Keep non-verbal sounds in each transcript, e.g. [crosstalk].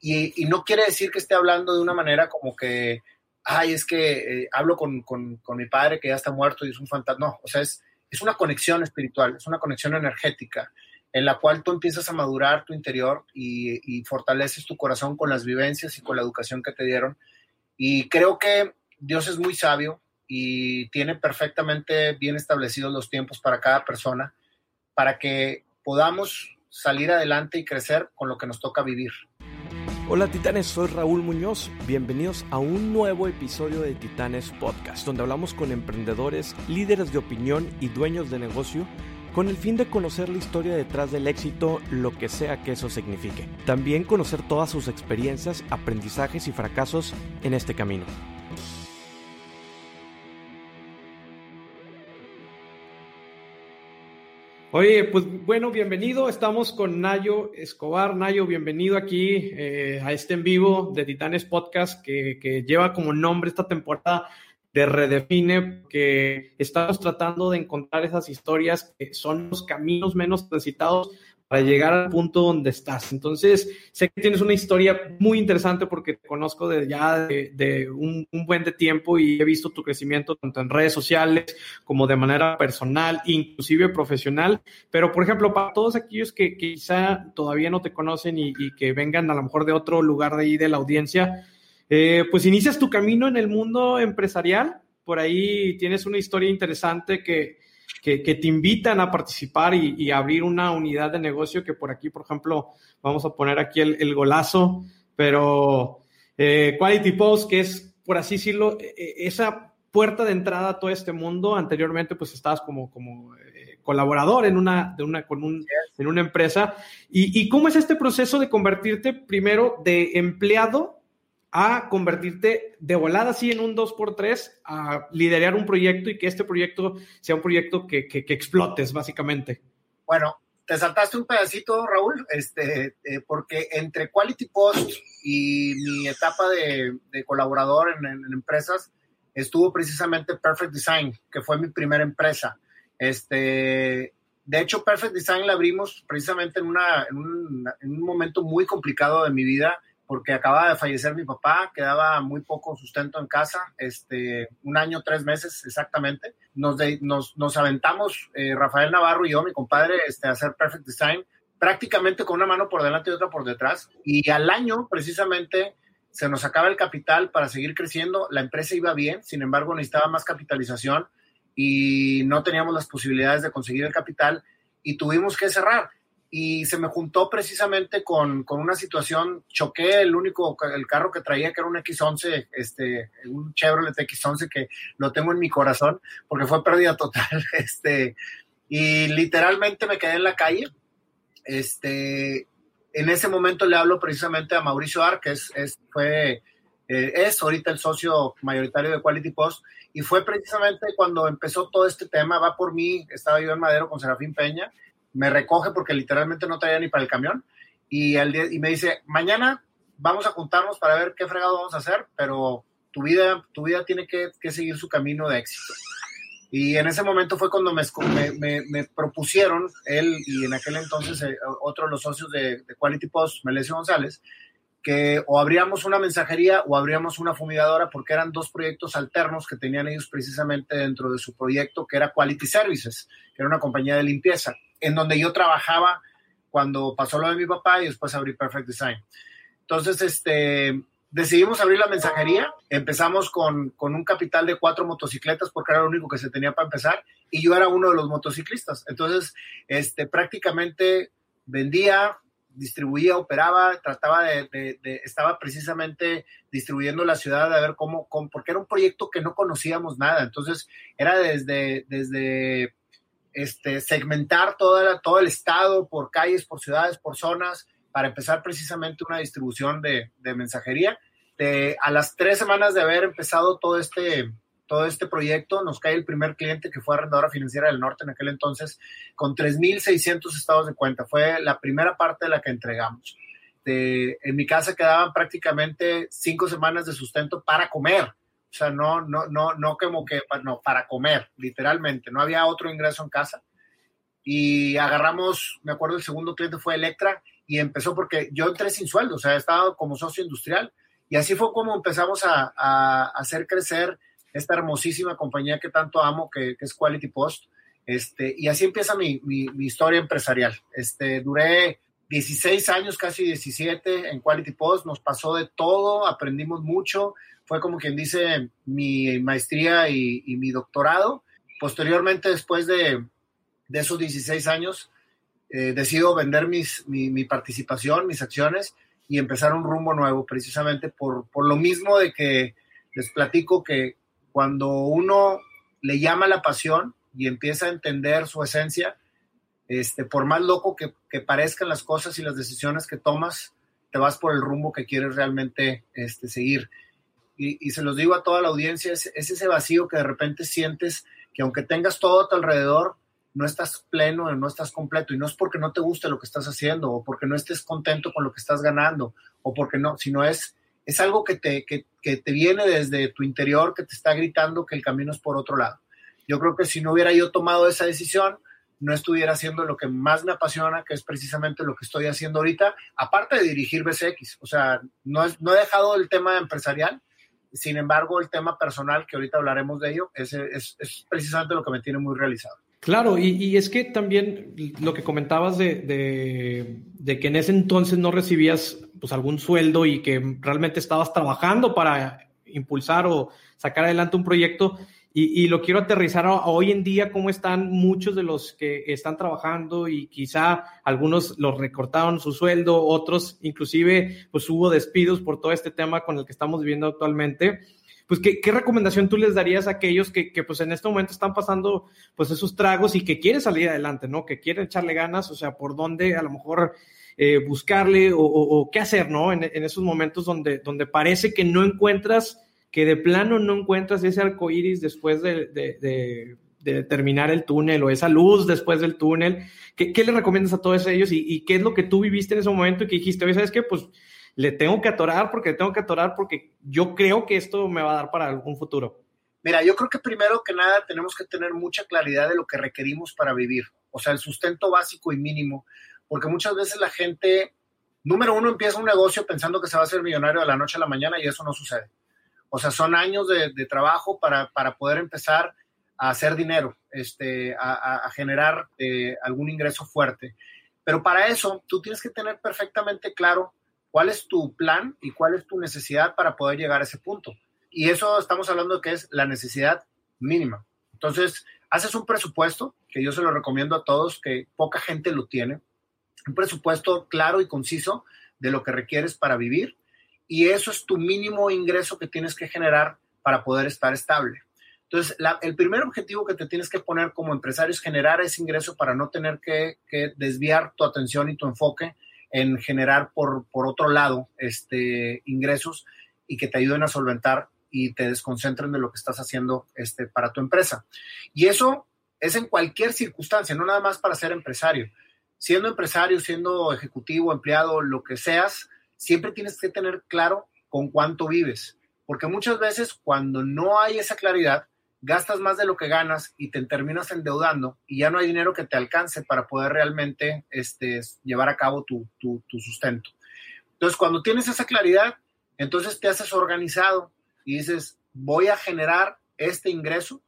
y, no quiere decir que esté hablando de una manera como que, ay, es que eh, hablo con, con, con, mi padre que ya está muerto y es un fantasma. No, o sea, es, es una conexión espiritual, es una conexión energética en la cual tú empiezas a madurar tu interior y, y, fortaleces tu corazón con las vivencias y con la educación que te dieron. Y creo que Dios es muy sabio y tiene perfectamente bien establecidos los tiempos para cada persona para que podamos salir adelante y crecer con lo que nos toca vivir. Hola titanes, soy Raúl Muñoz. Bienvenidos a un nuevo episodio de Titanes Podcast, donde hablamos con emprendedores, líderes de opinión y dueños de negocio con el fin de conocer la historia detrás del éxito, lo que sea que eso signifique. También conocer todas sus experiencias, aprendizajes y fracasos en este camino. Oye, pues bueno, bienvenido. Estamos con Nayo Escobar. Nayo, bienvenido aquí eh, a este en vivo de Titanes Podcast que, que, lleva como nombre esta temporada de Redefine, que estamos tratando de encontrar esas historias que son los caminos menos transitados para llegar al punto donde estás. Entonces, sé que tienes una historia muy interesante porque te conozco de ya de, un, buen de tiempo y he visto tu crecimiento tanto en redes sociales como de manera personal, inclusive profesional. Pero, por ejemplo, para todos aquellos que, quizá todavía no te conocen y, que vengan a lo mejor de otro lugar de ahí de la audiencia, eh, pues inicias tu camino en el mundo empresarial. Por ahí tienes una historia interesante que, que, te invitan a participar y, abrir una unidad de negocio que por aquí, por ejemplo, vamos a poner aquí el, golazo, pero eh, Quality Post, que es, por así decirlo, e, e, esa puerta de entrada a todo este mundo. Anteriormente, pues estabas como, como eh, colaborador en una, de una, con un, en una empresa. ¿Y, ¿Y cómo es este proceso de convertirte primero de empleado a convertirte de volada así en un 2x3 a liderar un proyecto y que este proyecto sea un proyecto que, que, explotes, básicamente? Bueno, te saltaste un pedacito, Raúl, este, eh, porque entre Quality Post y mi etapa de, colaborador en, empresas estuvo precisamente Perfect Design, que fue mi primera empresa. Este, de hecho, Perfect Design la abrimos precisamente en, una, en, un, en un momento muy complicado de mi vida porque acaba de fallecer mi papá, quedaba muy poco sustento en casa, este, un año, tres meses exactamente. Nos aventamos, eh, Rafael Navarro y yo, mi compadre, este, a hacer Perfect Design, prácticamente con una mano por delante y otra por detrás. Y al año, precisamente, se nos acaba el capital para seguir creciendo. La empresa iba bien, sin embargo, necesitaba más capitalización y no teníamos las posibilidades de conseguir el capital y tuvimos que cerrar y se me juntó precisamente con, con, una situación, choqué el único, el carro que traía, que era un X11, este, un Chevrolet X11 que lo tengo en mi corazón, porque fue pérdida total, [laughs] este, y literalmente me quedé en la calle, este, en ese momento le hablo precisamente a Mauricio Ar, que es, es fue, eh, es ahorita el socio mayoritario de Quality Post, y fue precisamente cuando empezó todo este tema, va por mí, estaba yo en Madero con Serafín Peña, me recoge porque literalmente no traía ni para el camión y, el día, y me dice, mañana vamos a juntarnos para ver qué fregado vamos a hacer, pero tu vida, tu vida tiene que, que seguir su camino de éxito. Y en ese momento fue cuando me, me, me, propusieron, él y en aquel entonces eh, otro de los socios de, Quality Post, Melesio González, que o abríamos una mensajería o abríamos una fumigadora porque eran dos proyectos alternos que tenían ellos precisamente dentro de su proyecto que era Quality Services, que era una compañía de limpieza en donde yo trabajaba cuando pasó lo de mi papá y después abrí Perfect Design. Entonces, este, decidimos abrir la mensajería. Empezamos con, con, un capital de cuatro motocicletas porque era lo único que se tenía para empezar y yo era uno de los motociclistas. Entonces, este, prácticamente vendía, distribuía, operaba, trataba de, estaba precisamente distribuyendo la ciudad a ver cómo, cómo, porque era un proyecto que no conocíamos nada. Entonces, era desde, desde este, segmentar todo, todo el estado por calles, por ciudades, por zonas, para empezar precisamente una distribución de, mensajería. a las tres semanas de haber empezado todo este, todo este proyecto, nos cae el primer cliente que fue Arrendadora Financiera del Norte en aquel entonces, con 3.600 estados de cuenta. Fue la primera parte de la que entregamos. en mi casa quedaban prácticamente cinco semanas de sustento para comer. O sea, no, no, no, no como que, no, para comer, literalmente. No había otro ingreso en casa. Y agarramos, me acuerdo, el segundo cliente fue Electra y empezó porque yo entré sin sueldo, o sea, estaba como socio industrial y así fue como empezamos a, a hacer crecer esta hermosísima compañía que tanto amo, que, que es Quality Post. Este, y así empieza mi, mi, mi, historia empresarial. Este, duré 16 años, casi 17 en Quality Post, nos pasó de todo, aprendimos mucho, fue como quien dice mi maestría y, mi doctorado. Posteriormente, después de, de esos 16 años, eh, decido vender mis, mi, mi, participación, mis acciones y empezar un rumbo nuevo, precisamente por, por lo mismo de que les platico que cuando uno le llama la pasión y empieza a entender su esencia, este, por más loco que, que, parezcan las cosas y las decisiones que tomas, te vas por el rumbo que quieres realmente este, seguir. Y, y, se los digo a toda la audiencia, es, es, ese vacío que de repente sientes que aunque tengas todo a tu alrededor, no estás pleno, no estás completo. Y no es porque no te guste lo que estás haciendo o porque no estés contento con lo que estás ganando o porque no, sino es es algo que te, que, que te viene desde tu interior, que te está gritando que el camino es por otro lado. Yo creo que si no hubiera yo tomado esa decisión, no estuviera haciendo lo que más me apasiona, que es precisamente lo que estoy haciendo ahorita, aparte de dirigir BCX. O sea, no, es, no he dejado el tema empresarial, sin embargo, el tema personal, que ahorita hablaremos de ello, es, es, es precisamente lo que me tiene muy realizado. Claro, y, y, es que también lo que comentabas de, de, de, que en ese entonces no recibías pues algún sueldo y que realmente estabas trabajando para impulsar o sacar adelante un proyecto. Y, lo quiero aterrizar hoy en día, cómo están muchos de los que están trabajando y quizá algunos los recortaron su sueldo, otros inclusive pues hubo despidos por todo este tema con el que estamos viviendo actualmente pues, ¿qué, ¿qué, recomendación tú les darías a aquellos que, pues, en este momento están pasando, pues, esos tragos y que quieren salir adelante, ¿no? Que quieren echarle ganas, o sea, por dónde a lo mejor eh, buscarle o, qué hacer, ¿no? En, en, esos momentos donde, donde parece que no encuentras, que de plano no encuentras ese arco iris después de, de, terminar el túnel o esa luz después del túnel. ¿Qué, qué le recomiendas a todos ellos y, y, qué es lo que tú viviste en ese momento y que dijiste, oye, ¿sabes qué? Pues le tengo que atorar porque le tengo que atorar porque yo creo que esto me va a dar para algún futuro? Mira, yo creo que primero que nada tenemos que tener mucha claridad de lo que requerimos para vivir, o sea, el sustento básico y mínimo, porque muchas veces la gente, número uno, empieza un negocio pensando que se va a hacer millonario de la noche a la mañana y eso no sucede. O sea, son años de, de trabajo para, para, poder empezar a hacer dinero, este, a, a generar eh, algún ingreso fuerte. Pero para eso, tú tienes que tener perfectamente claro cuál es tu plan y cuál es tu necesidad para poder llegar a ese punto. Y eso estamos hablando de que es la necesidad mínima. Entonces, haces un presupuesto, que yo se lo recomiendo a todos, que poca gente lo tiene, un presupuesto claro y conciso de lo que requieres para vivir, y eso es tu mínimo ingreso que tienes que generar para poder estar estable. Entonces, el primer objetivo que te tienes que poner como empresario es generar ese ingreso para no tener que, desviar tu atención y tu enfoque en generar por, por otro lado este, ingresos y que te ayuden a solventar y te desconcentren de lo que estás haciendo este, para tu empresa. Y eso es en cualquier circunstancia, no nada más para ser empresario. Siendo empresario, siendo ejecutivo, empleado, lo que seas, siempre tienes que tener claro con cuánto vives. Porque muchas veces cuando no hay esa claridad, gastas más de lo que ganas y te terminas endeudando y ya no hay dinero que te alcance para poder realmente este, llevar a cabo tu, tu, tu, sustento. Entonces, cuando tienes esa claridad, entonces te haces organizado y dices, voy a generar este ingreso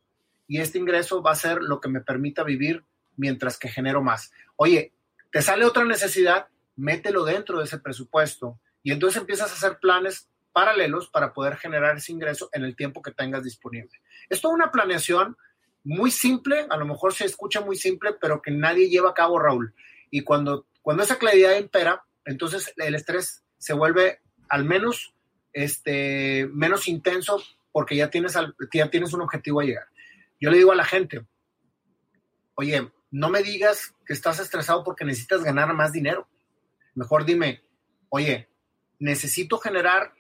y este ingreso va a ser lo que me permita vivir mientras que genero más. Oye, te sale otra necesidad, mételo dentro de ese presupuesto y entonces empiezas a hacer planes paralelos para poder generar ese ingreso en el tiempo que tengas disponible. Es toda una planeación muy simple, a lo mejor se escucha muy simple, pero que nadie lleva a cabo, Raúl. Y cuando, cuando esa claridad impera, entonces el estrés se vuelve al menos este, menos intenso porque ya tienes, ya tienes un objetivo a llegar. Yo le digo a la gente, oye, no me digas que estás estresado porque necesitas ganar más dinero. Mejor dime, oye, necesito generar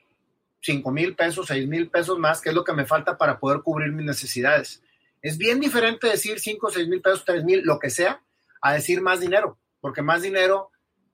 5 mil pesos, 6 mil pesos más, que es lo que me falta para poder cubrir mis necesidades. Es bien diferente decir 5, 6 mil pesos, 3 mil, lo que sea, a decir más dinero, porque más dinero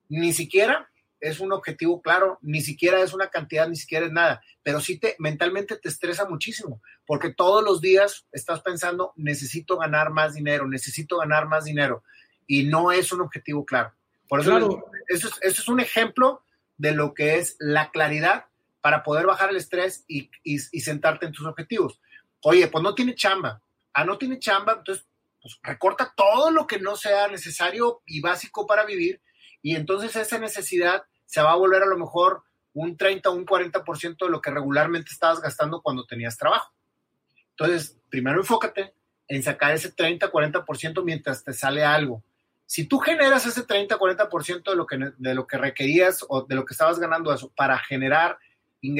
ni siquiera es un objetivo claro, ni siquiera es una cantidad, ni siquiera es nada, pero sí te mentalmente te estresa muchísimo, porque todos los días estás pensando, necesito ganar más dinero, necesito ganar más dinero, y no es un objetivo claro. Por eso, eso, es, un ejemplo de lo que es la claridad para poder bajar el estrés y, y, sentarte en tus objetivos. Oye, pues no tiene chamba. Ah, no tiene chamba, entonces pues recorta todo lo que no sea necesario y básico para vivir y entonces esa necesidad se va a volver a lo mejor un 30 o un 40% de lo que regularmente estabas gastando cuando tenías trabajo. Entonces, primero enfócate en sacar ese 30, 40% mientras te sale algo. Si tú generas ese 30, 40% de lo, que, de lo que requerías o de lo que estabas ganando eso para generar y,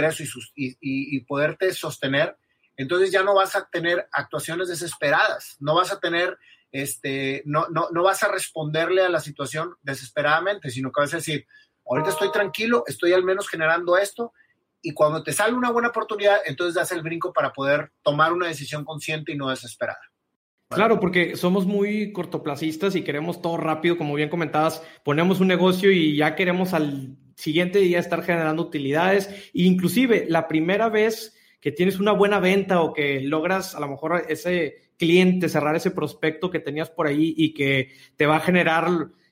y poderte sostener, entonces ya no vas a tener actuaciones desesperadas, no vas a tener, este, no, no, no vas a responderle a la situación desesperadamente, sino que vas a decir, ahorita estoy tranquilo, estoy al menos generando esto, y cuando te sale una buena oportunidad, entonces das el brinco para poder tomar una decisión consciente y no desesperada. Claro, porque somos muy cortoplacistas y queremos todo rápido, como bien comentabas, ponemos un negocio y ya queremos al siguiente día estar generando utilidades. E inclusive la primera vez que tienes una buena venta o que logras a lo mejor ese cliente, cerrar ese prospecto que tenías por ahí y que te va a generar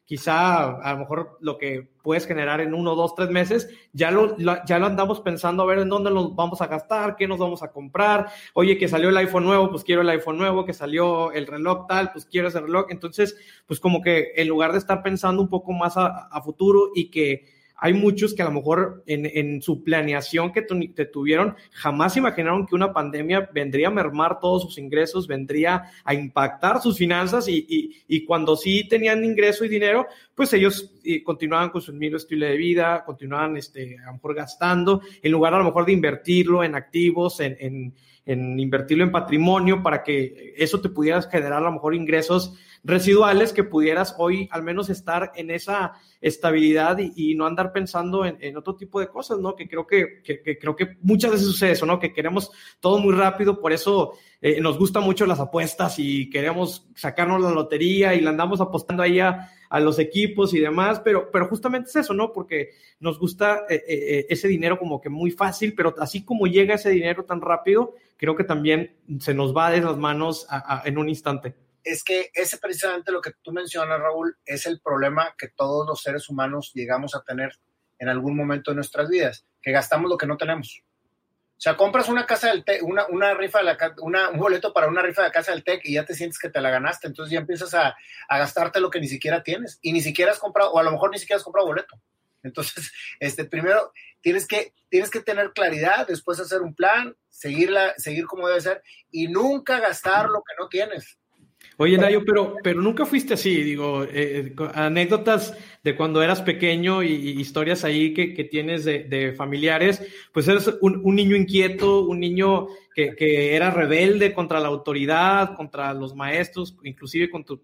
quizá a lo mejor lo que puedes generar en uno, dos, tres meses, ya lo, ya lo andamos pensando a ver en dónde nos vamos a gastar, qué nos vamos a comprar. Oye, que salió el iPhone nuevo, pues quiero el iPhone nuevo, que salió el reloj tal, pues quiero ese reloj. Entonces, pues como que en lugar de estar pensando un poco más a futuro y que hay muchos que a lo mejor en, su planeación que te tuvieron jamás imaginaron que una pandemia vendría a mermar todos sus ingresos, vendría a impactar sus finanzas y, cuando sí tenían ingreso y dinero, pues ellos continuaban con su mismo estilo de vida, continuaban este, a lo mejor gastando, en lugar a lo mejor de invertirlo en activos, en, en invertirlo en patrimonio para que eso te pudiera generar a lo mejor ingresos residuales que pudieras hoy al menos estar en esa estabilidad y, no andar pensando en, otro tipo de cosas, ¿no? Que creo que, creo que muchas veces sucede eso, ¿no? Que queremos todo muy rápido, por eso eh, nos gustan mucho las apuestas y queremos sacarnos la lotería y la andamos apostando ahí a, los equipos y demás, pero, pero justamente es eso, ¿no? Porque nos gusta eh, eh, ese dinero como que muy fácil, pero así como llega ese dinero tan rápido, creo que también se nos va de las manos en un instante es que ese precisamente lo que tú mencionas, Raúl, es el problema que todos los seres humanos llegamos a tener en algún momento de nuestras vidas, que gastamos lo que no tenemos. O sea, compras una casa del TEC, una, una rifa de la, una, un boleto para una rifa de casa del TEC y ya te sientes que te la ganaste, entonces ya empiezas a, a, gastarte lo que ni siquiera tienes y ni siquiera has comprado, o a lo mejor ni siquiera has comprado boleto. Entonces, [laughs] este, primero tienes que, tienes que tener claridad, después hacer un plan, seguirla, seguir como debe ser y nunca gastar lo que no tienes. Oye, Nayo, pero, pero nunca fuiste así, digo, eh, anécdotas de cuando eras pequeño y, historias ahí que, que tienes de, de, familiares, pues eres un, un niño inquieto, un niño que, que, era rebelde contra la autoridad, contra los maestros, inclusive con tus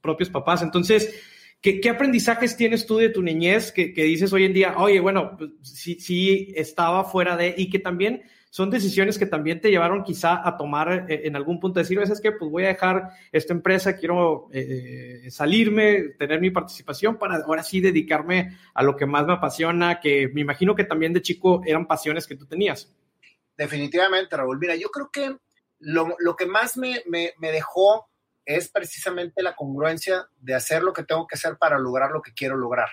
propios papás. Entonces, ¿qué, ¿qué, aprendizajes tienes tú de tu niñez que, que dices hoy en día, oye, bueno, pues, sí, sí estaba fuera de, y que también son decisiones que también te llevaron quizá a tomar eh, en algún punto, decir, es que pues voy a dejar esta empresa, quiero eh, eh, salirme, tener mi participación para ahora sí dedicarme a lo que más me apasiona, que me imagino que también de chico eran pasiones que tú tenías. Definitivamente, Raúl. Mira, yo creo que lo, lo que más me, me, me dejó es precisamente la congruencia de hacer lo que tengo que hacer para lograr lo que quiero lograr.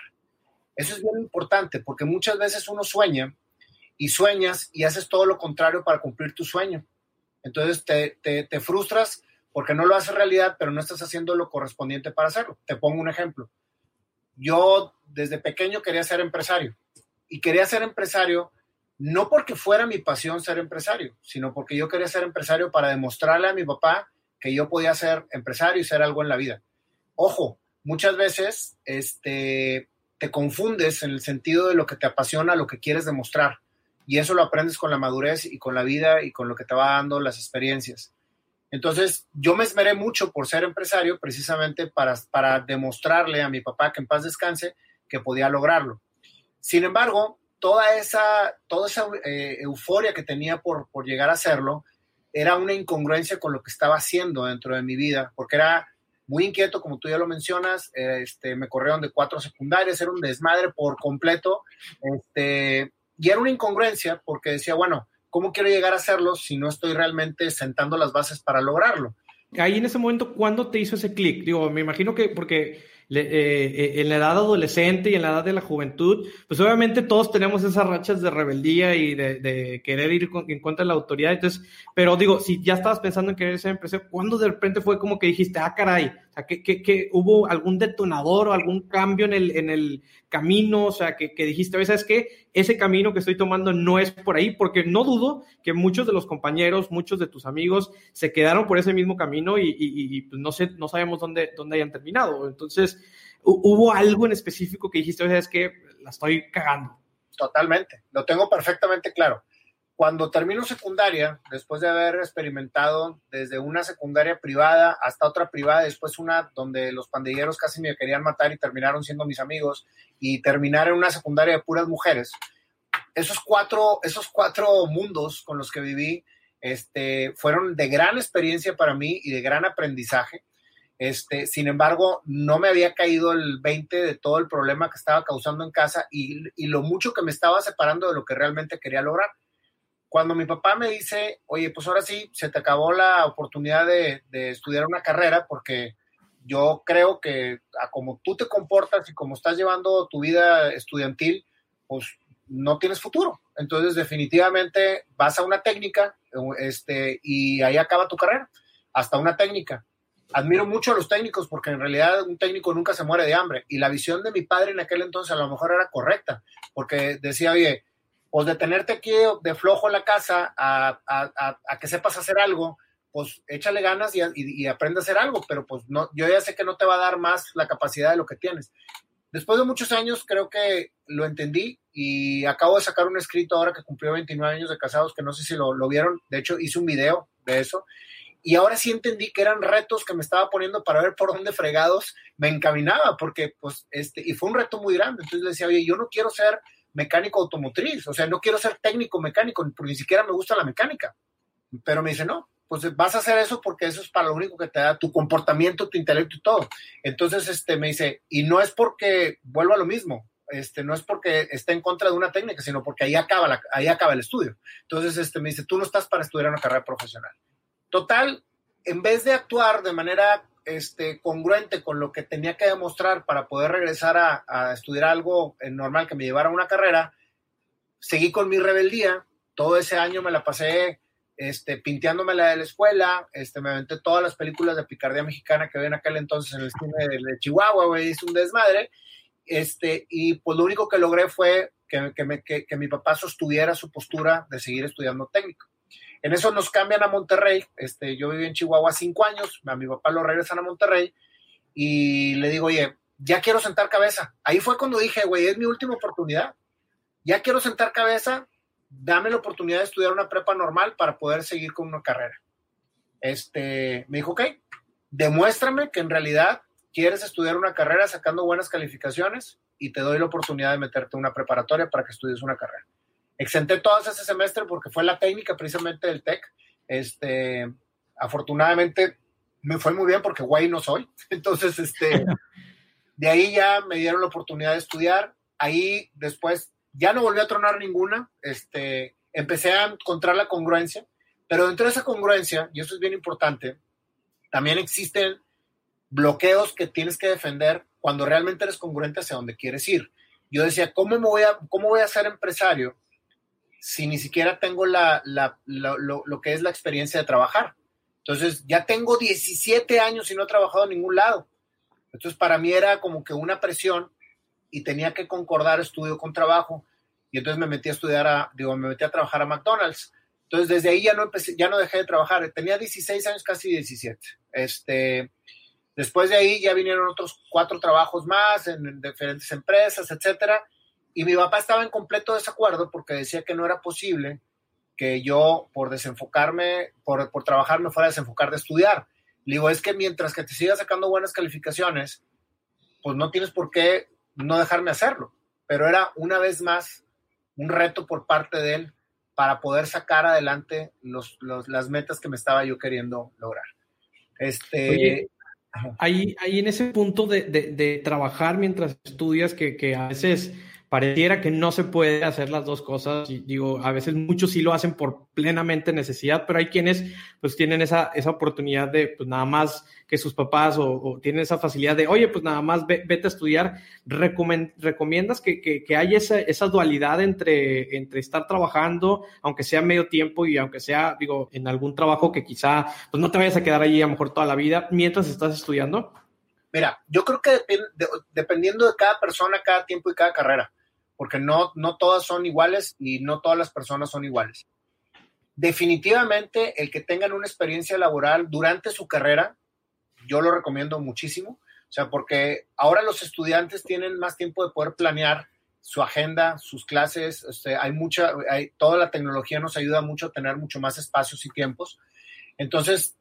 Eso es bien importante porque muchas veces uno sueña y sueñas y haces todo lo contrario para cumplir tu sueño. Entonces te, te, frustras porque no lo haces realidad, pero no estás haciendo lo correspondiente para hacerlo. Te pongo un ejemplo. Yo desde pequeño quería ser empresario y quería ser empresario no porque fuera mi pasión ser empresario, sino porque yo quería ser empresario para demostrarle a mi papá que yo podía ser empresario y ser algo en la vida. Ojo, muchas veces este, te confundes en el sentido de lo que te apasiona, lo que quieres demostrar. Y eso lo aprendes con la madurez y con la vida y con lo que te va dando las experiencias. Entonces, yo me esmeré mucho por ser empresario precisamente para, para demostrarle a mi papá que en paz descanse que podía lograrlo. Sin embargo, toda esa, toda esa eh, euforia que tenía por, por llegar a hacerlo era una incongruencia con lo que estaba haciendo dentro de mi vida, porque era muy inquieto, como tú ya lo mencionas, este, me corrieron de cuatro secundarias, era un desmadre por completo, este, y era una incongruencia porque decía, bueno, ¿cómo quiero llegar a hacerlo si no estoy realmente sentando las bases para lograrlo? Ahí en ese momento, ¿cuándo te hizo ese clic? Digo, me imagino que porque eh, en la edad adolescente y en la edad de la juventud, pues obviamente todos tenemos esas rachas de rebeldía y de, querer ir en contra de la autoridad. Entonces, pero digo, si ya estabas pensando en querer ser empresario, ¿cuándo de repente fue como que dijiste, ah, caray, sea, que, hubo algún detonador o algún cambio en el, en el camino? O sea, que, que dijiste, ¿sabes qué? Ese camino que estoy tomando no es por ahí, porque no dudo que muchos de los compañeros, muchos de tus amigos se quedaron por ese mismo camino y, y, pues no sé, no sabemos dónde, dónde hayan terminado. Entonces, ¿hubo algo en específico que dijiste, ¿sabes qué? La estoy cagando. Totalmente, lo tengo perfectamente claro. Cuando termino secundaria, después de haber experimentado desde una secundaria privada hasta otra privada, después una donde los pandilleros casi me querían matar y terminaron siendo mis amigos, y terminar en una secundaria de puras mujeres, esos cuatro, esos cuatro mundos con los que viví este, fueron de gran experiencia para mí y de gran aprendizaje. Este, sin embargo, no me había caído el 20 de todo el problema que estaba causando en casa y, y lo mucho que me estaba separando de lo que realmente quería lograr cuando mi papá me dice, oye, pues ahora sí, se te acabó la oportunidad de, estudiar una carrera porque yo creo que a como tú te comportas y como estás llevando tu vida estudiantil, pues no tienes futuro. Entonces, definitivamente vas a una técnica este, y ahí acaba tu carrera, hasta una técnica. Admiro mucho a los técnicos porque en realidad un técnico nunca se muere de hambre y la visión de mi padre en aquel entonces a lo mejor era correcta porque decía, oye, pues de tenerte aquí de flojo en la casa a, que sepas hacer algo, pues échale ganas y, aprende a hacer algo, pero pues no, yo ya sé que no te va a dar más la capacidad de lo que tienes. Después de muchos años creo que lo entendí y acabo de sacar un escrito ahora que cumplió 29 años de casados, que no sé si lo, lo vieron, de hecho hice un video de eso, y ahora sí entendí que eran retos que me estaba poniendo para ver por dónde fregados me encaminaba, porque pues este, y fue un reto muy grande, entonces le decía, oye, yo no quiero ser mecánico automotriz, o sea, no quiero ser técnico mecánico, porque ni siquiera me gusta la mecánica. Pero me dice, no, pues vas a hacer eso porque eso es para lo único que te da tu comportamiento, tu intelecto y todo. Entonces, este, me dice, y no es porque vuelva a lo mismo, este, no es porque esté en contra de una técnica, sino porque ahí acaba, ahí acaba el estudio. Entonces, este, me dice, tú no estás para estudiar una carrera profesional. Total, en vez de actuar de manera este, congruente con lo que tenía que demostrar para poder regresar a, estudiar algo normal que me llevara a una carrera, seguí con mi rebeldía. Todo ese año me la pasé este, pinteándome la de la escuela, este, me aventé todas las películas de picardía mexicana que ven aquel entonces en el cine de, Chihuahua, me hice un desmadre, este, y pues lo único que logré fue que mi papá sostuviera su postura de seguir estudiando técnico. En eso nos cambian a Monterrey. Este, yo viví en Chihuahua cinco años, a mi papá lo regresan a Monterrey y le digo, oye, ya quiero sentar cabeza. Ahí fue cuando dije, güey, es mi última oportunidad. Ya quiero sentar cabeza, dame la oportunidad de estudiar una prepa normal para poder seguir con una carrera. Este, me dijo, ok, demuéstrame que en realidad quieres estudiar una carrera sacando buenas calificaciones y te doy la oportunidad de meterte en una preparatoria para que estudies una carrera. Exenté todas ese semestre porque fue la técnica precisamente del TEC. Este, afortunadamente me fue muy bien porque guay no soy. [laughs] Entonces, este, de ahí ya me dieron la oportunidad de estudiar. Ahí después ya no volví a tronar ninguna. Este, empecé a encontrar la congruencia, pero dentro de esa congruencia, y eso es bien importante, también existen bloqueos que tienes que defender cuando realmente eres congruente hacia donde quieres ir. Yo decía, ¿cómo, me voy, a, cómo voy a ser empresario si ni siquiera tengo la, lo, que es la experiencia de trabajar? Entonces, ya tengo 17 años y no he trabajado en ningún lado. Entonces, para mí era como que una presión y tenía que concordar estudio con trabajo. Y entonces me metí a estudiar, a, digo, me metí a trabajar a McDonald's. Entonces, desde ahí ya no empecé, ya no dejé de trabajar. Tenía 16 años, casi 17. Este, después de ahí ya vinieron otros cuatro trabajos más en, diferentes empresas, etcétera. Y mi papá estaba en completo desacuerdo porque decía que no era posible que yo, por desenfocarme, por, por trabajar, me fuera a desenfocar de estudiar. Le digo, es que mientras que te sigas sacando buenas calificaciones, pues no tienes por qué no dejarme hacerlo. Pero era una vez más un reto por parte de él para poder sacar adelante los, las metas que me estaba yo queriendo lograr. Este, ahí, ahí en ese punto de, de, trabajar mientras estudias, que, que a veces pareciera que no se puede hacer las dos cosas. Y digo, a veces muchos sí lo hacen por plenamente necesidad, pero hay quienes pues tienen esa, esa oportunidad de pues nada más que sus papás o, tienen esa facilidad de, oye, pues nada más vete a estudiar. ¿Recomiendas que, que, que haya esa, esa, dualidad entre, entre estar trabajando, aunque sea medio tiempo y aunque sea, digo, en algún trabajo que quizá pues no te vayas a quedar allí a lo mejor toda la vida mientras estás estudiando? Mira, yo creo que dependiendo de cada persona, cada tiempo y cada carrera, porque no, no todas son iguales y no todas las personas son iguales. Definitivamente, el que tengan una experiencia laboral durante su carrera, yo lo recomiendo muchísimo. O sea, porque ahora los estudiantes tienen más tiempo de poder planear su agenda, sus clases. Este, hay mucha, hay, toda la tecnología nos ayuda mucho a tener mucho más espacios y tiempos. Entonces,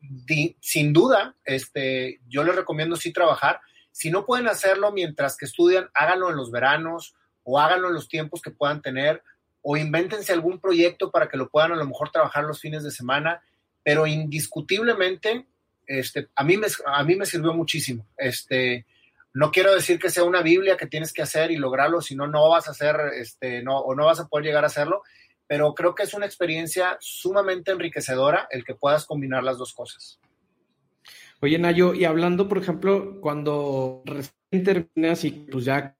sin duda, este, yo les recomiendo sí trabajar. Si no pueden hacerlo mientras que estudian, háganlo en los veranos o háganlo en los tiempos que puedan tener o invéntense algún proyecto para que lo puedan a lo mejor trabajar los fines de semana, pero indiscutiblemente, este, a, mí me, a mí me sirvió muchísimo. Este, no quiero decir que sea una Biblia que tienes que hacer y lograrlo, si no, no vas a hacer, este, no, o no vas a poder llegar a hacerlo, pero creo que es una experiencia sumamente enriquecedora el que puedas combinar las dos cosas. Oye, Nayo, y hablando, por ejemplo, cuando recién terminas y pues ya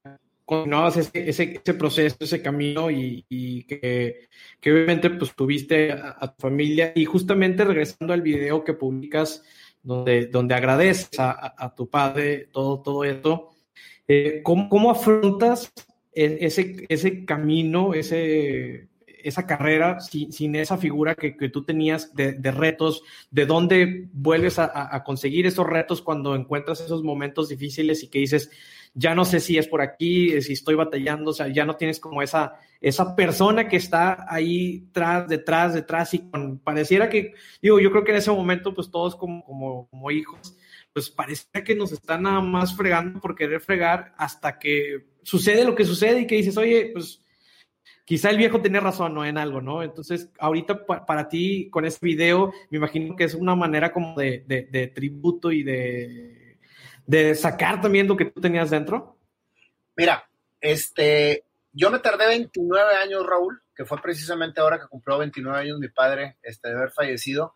continuabas ese, ese, ese proceso, ese camino y, y que, que, obviamente pues tuviste a, tu familia. Y justamente regresando al video que publicas donde, donde agradeces a, a tu padre todo, todo esto, eh, ¿cómo, ¿cómo, afrontas ese, ese camino, ese, esa carrera sin, sin esa figura que, que, tú tenías de, de, retos, de dónde vuelves a, a, conseguir esos retos cuando encuentras esos momentos difíciles y que dices, ya no sé si es por aquí, si estoy batallando, o sea, ya no tienes como esa, esa persona que está ahí tras, detrás, detrás y con, pareciera que, digo, yo creo que en ese momento, pues todos como, como, hijos, pues pareciera que nos están nada más fregando por querer fregar hasta que sucede lo que sucede y que dices, oye, pues quizá el viejo tenía razón, ¿no? En algo, ¿no? Entonces, ahorita para ti, con este video, me imagino que es una manera como de, de, tributo y de, de sacar también lo que tú tenías dentro. Mira, este, yo me tardé 29 años, Raúl, que fue precisamente ahora que cumplió 29 años mi padre este, de haber fallecido,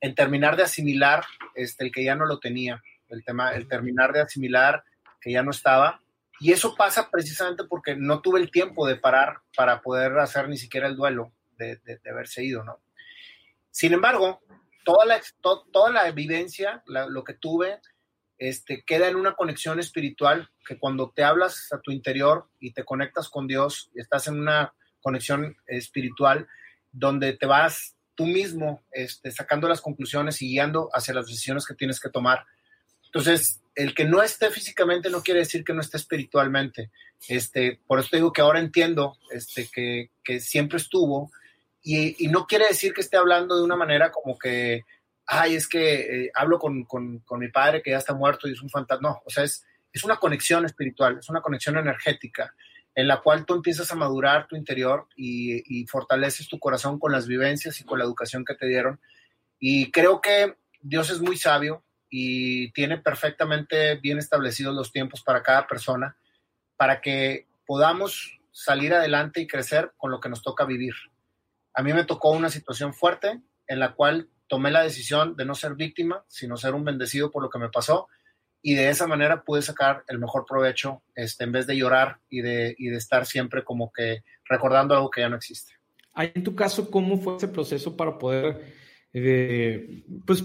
en terminar de asimilar este, el que ya no lo tenía, el tema, el terminar de asimilar que ya no estaba y eso pasa precisamente porque no tuve el tiempo de parar para poder hacer ni siquiera el duelo de, de, haberse ido, ¿no? Sin embargo, toda la, toda la evidencia, lo que tuve, este, queda en una conexión espiritual que cuando te hablas a tu interior y te conectas con Dios estás en una conexión espiritual donde te vas tú mismo este, sacando las conclusiones y guiando hacia las decisiones que tienes que tomar. Entonces, el que no esté físicamente no quiere decir que no esté espiritualmente. Este, por eso digo que ahora entiendo este, que, que siempre estuvo y, no quiere decir que esté hablando de una manera como que, ay, es que eh, hablo con, con, con, mi padre que ya está muerto y es un fantasma. No, o sea, es, es una conexión espiritual, es una conexión energética en la cual tú empiezas a madurar tu interior y, y fortaleces tu corazón con las vivencias y con la educación que te dieron. Y creo que Dios es muy sabio, y tiene perfectamente bien establecidos los tiempos para cada persona para que podamos salir adelante y crecer con lo que nos toca vivir. A mí me tocó una situación fuerte en la cual tomé la decisión de no ser víctima, sino ser un bendecido por lo que me pasó y de esa manera pude sacar el mejor provecho este, en vez de llorar y de, y de estar siempre como que recordando algo que ya no existe. En tu caso, ¿cómo fue ese proceso para poder, eh, pues,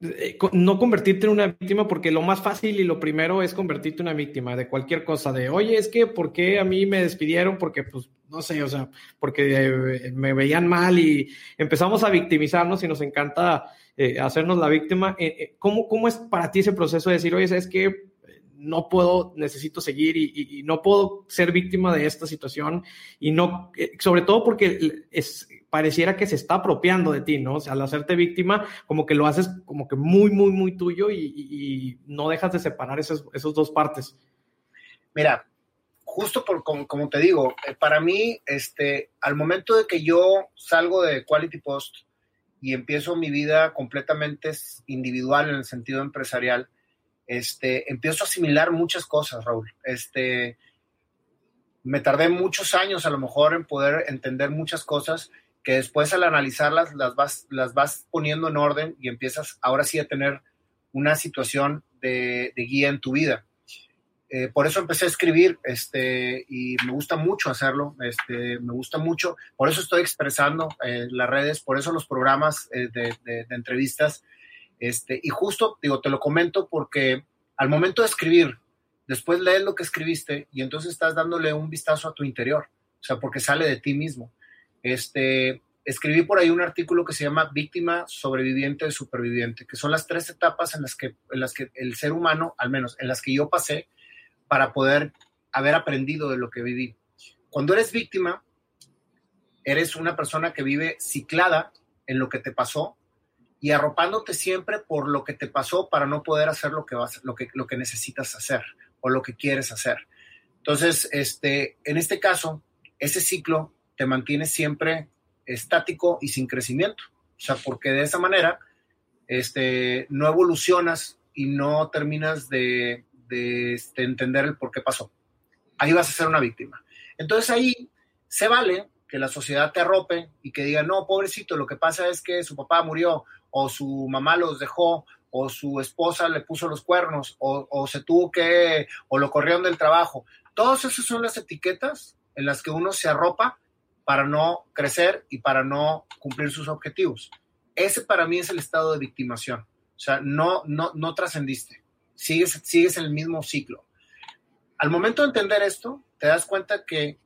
eh, no convertirte en una víctima, porque lo más fácil y lo primero es convertirte en una víctima de cualquier cosa, de, oye, es que, ¿por qué a mí me despidieron? Porque, pues, no sé, o sea, porque eh, me veían mal y empezamos a victimizarnos y nos encanta eh, hacernos la víctima. ¿cómo, ¿Cómo es para ti ese proceso de decir, oye, es que no puedo, necesito seguir y, no puedo ser víctima de esta situación y no, sobre todo porque es, pareciera que se está apropiando de ti, ¿no? O sea, al hacerte víctima, como que lo haces como que muy, muy, muy tuyo y, no dejas de separar esas esos dos partes. Mira, justo por como, te digo, eh, para mí, este, al momento de que yo salgo de Quality Post y empiezo mi vida completamente individual en el sentido empresarial, este, empiezo a asimilar muchas cosas, Raúl. Este, me tardé muchos años a lo mejor en poder entender muchas cosas que después al analizarlas las vas, las vas poniendo en orden y empiezas ahora sí a tener una situación de, guía en tu vida. Eh, por eso empecé a escribir este, y me gusta mucho hacerlo, este, me gusta mucho, por eso estoy expresando en las redes, por eso los programas eh, de, de, entrevistas. Este, y justo, digo, te lo comento porque al momento de escribir, después lees lo que escribiste y entonces estás dándole un vistazo a tu interior, o sea, porque sale de ti mismo. Este, escribí por ahí un artículo que se llama Víctima, Sobreviviente, Superviviente, que son las tres etapas en las que, en las que el ser humano, al menos en las que yo pasé, para poder haber aprendido de lo que viví. Cuando eres víctima, eres una persona que vive ciclada en lo que te pasó y arropándote siempre por lo que te pasó para no poder hacer lo que, vas, lo que, lo que necesitas hacer o lo que quieres hacer. Entonces, este, en este caso, ese ciclo te mantiene siempre estático y sin crecimiento. O sea, porque de esa manera este, no evolucionas y no terminas de, de este, entender el por qué pasó. Ahí vas a ser una víctima. Entonces ahí se vale que la sociedad te arrope y que diga, no, pobrecito, lo que pasa es que su papá murió o su mamá los dejó o su esposa le puso los cuernos o, o se tuvo que, o lo corrieron del trabajo. Todas esas son las etiquetas en las que uno se arropa para no crecer y para no cumplir sus objetivos. Ese para mí es el estado de victimación. O sea, no, no, no trascendiste. Sigues, sigues el mismo ciclo. Al momento de entender esto, te das cuenta que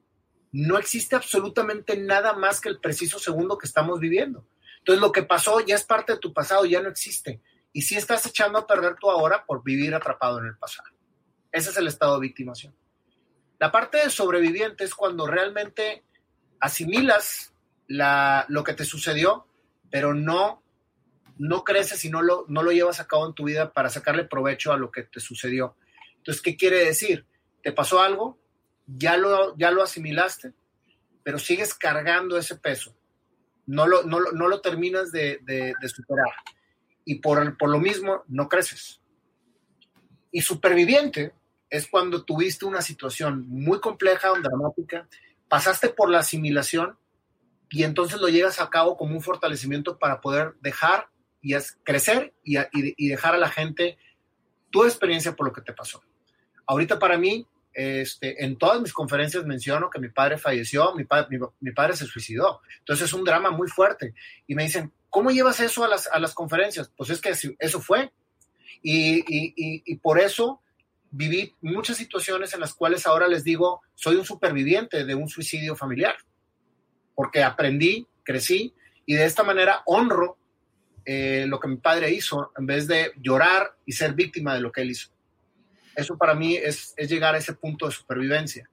no existe absolutamente nada más que el preciso segundo que estamos viviendo. Entonces, lo que pasó ya es parte de tu pasado, ya no existe. Y si estás echando a perder tu ahora por vivir atrapado en el pasado. Ese es el estado de victimación. La parte de sobreviviente es cuando realmente asimilas la, lo que te sucedió, pero no, no creces y no lo, no lo llevas a cabo en tu vida para sacarle provecho a lo que te sucedió. Entonces, ¿qué quiere decir? Te pasó algo, ya lo, ya lo asimilaste, pero sigues cargando ese peso. No lo, no, no lo terminas de, de, de superar. Y por, por lo mismo, no creces. Y superviviente es cuando tuviste una situación muy compleja, dramática, pasaste por la asimilación y entonces lo llegas a cabo como un fortalecimiento para poder dejar y crecer y, y, dejar a la gente tu experiencia por lo que te pasó. Ahorita para mí, este, en todas mis conferencias menciono que mi padre falleció, mi, padre, mi, padre se suicidó. Entonces es un drama muy fuerte. Y me dicen, ¿cómo llevas eso a las, a las conferencias? Pues es que eso fue. Y, y por eso viví muchas situaciones en las cuales ahora les digo, soy un superviviente de un suicidio familiar, porque aprendí, crecí y de esta manera honro eh, lo que mi padre hizo en vez de llorar y ser víctima de lo que él hizo. Eso para mí es, llegar a ese punto de supervivencia.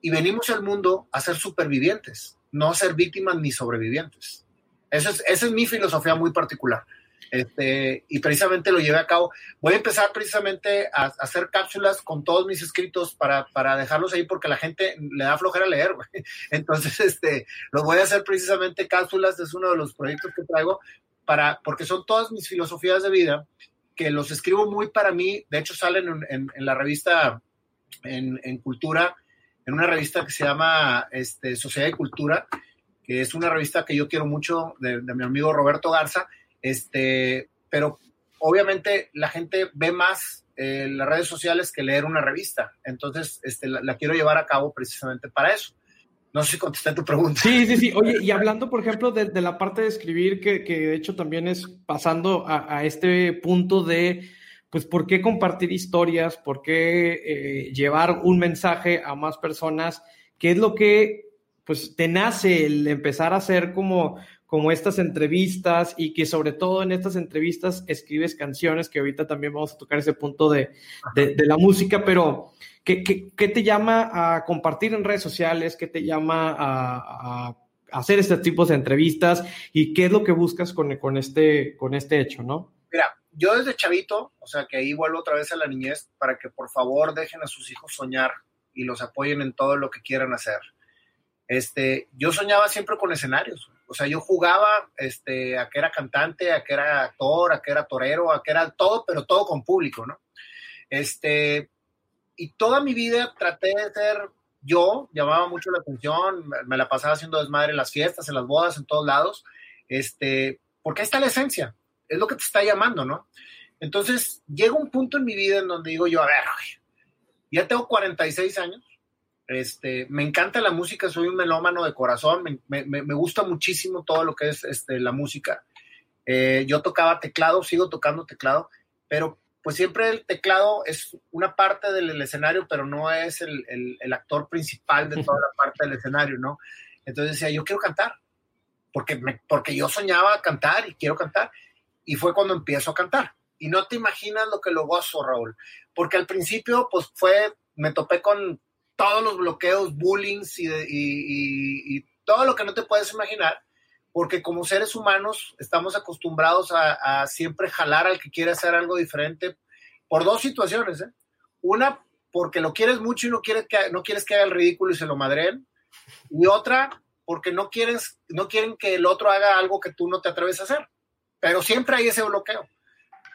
Y venimos al mundo a ser supervivientes, no a ser víctimas ni sobrevivientes. Eso es, esa es mi filosofía muy particular. Este, y precisamente lo llevé a cabo. Voy a empezar precisamente a, hacer cápsulas con todos mis escritos para, para, dejarlos ahí porque la gente le da flojera leer. [laughs] Entonces, este, lo voy a hacer precisamente cápsulas, es uno de los proyectos que traigo, para, porque son todas mis filosofías de vida que los escribo muy para mí. De hecho, salen en, la revista, en, Cultura, en una revista que se llama este, Sociedad y Cultura, que es una revista que yo quiero mucho de, de mi amigo Roberto Garza este, pero obviamente la gente ve más eh, las redes sociales que leer una revista. Entonces, este, la, quiero llevar a cabo precisamente para eso. No sé si contesté tu pregunta. Sí, sí, sí. Oye, y hablando, por ejemplo, de, la parte de escribir, que, que, de hecho también es pasando a, este punto de, pues, ¿por qué compartir historias? ¿Por qué eh, llevar un mensaje a más personas? ¿Qué es lo que, pues, te nace el empezar a hacer como como estas entrevistas y que sobre todo en estas entrevistas escribes canciones, que ahorita también vamos a tocar ese punto de, de, la música, pero ¿qué, ¿qué, qué, te llama a compartir en redes sociales? ¿Qué te llama a, a hacer este tipo de entrevistas? ¿Y qué es lo que buscas con, con, este, con este hecho, no? Mira, yo desde chavito, o sea que ahí vuelvo otra vez a la niñez, para que por favor dejen a sus hijos soñar y los apoyen en todo lo que quieran hacer. Este, yo soñaba siempre con escenarios o sea, yo jugaba este, a que era cantante, a que era actor, a que era torero, a que era todo, pero todo con público, ¿no? Este, y toda mi vida traté de ser yo llamaba mucho la atención, me la pasaba haciendo desmadre en las fiestas, en las bodas, en todos lados, este, porque ahí está la esencia, es lo que te está llamando, ¿no? Entonces, llega un punto en mi vida en donde digo yo, a ver, ya tengo 46 años, este, me encanta la música, soy un melómano de corazón, me, me, me gusta muchísimo todo lo que es este, la música. Eh, yo tocaba teclado, sigo tocando teclado, pero pues siempre el teclado es una parte del, escenario, pero no es el, actor principal de toda la parte del escenario, ¿no? Entonces decía, yo quiero cantar, porque, porque yo soñaba cantar y quiero cantar, y fue cuando empiezo a cantar. Y no te imaginas lo que lo gozo, Raúl, porque al principio, pues fue, me topé con todos los bloqueos, bullying y todo lo que no te puedes imaginar, porque como seres humanos estamos acostumbrados a, siempre jalar al que quiere hacer algo diferente por dos situaciones. ¿eh? Una, porque lo quieres mucho y no quieres que, no quieres que haga el ridículo y se lo madreen. Y otra, porque no, quieres, no quieren que el otro haga algo que tú no te atreves a hacer. Pero siempre hay ese bloqueo.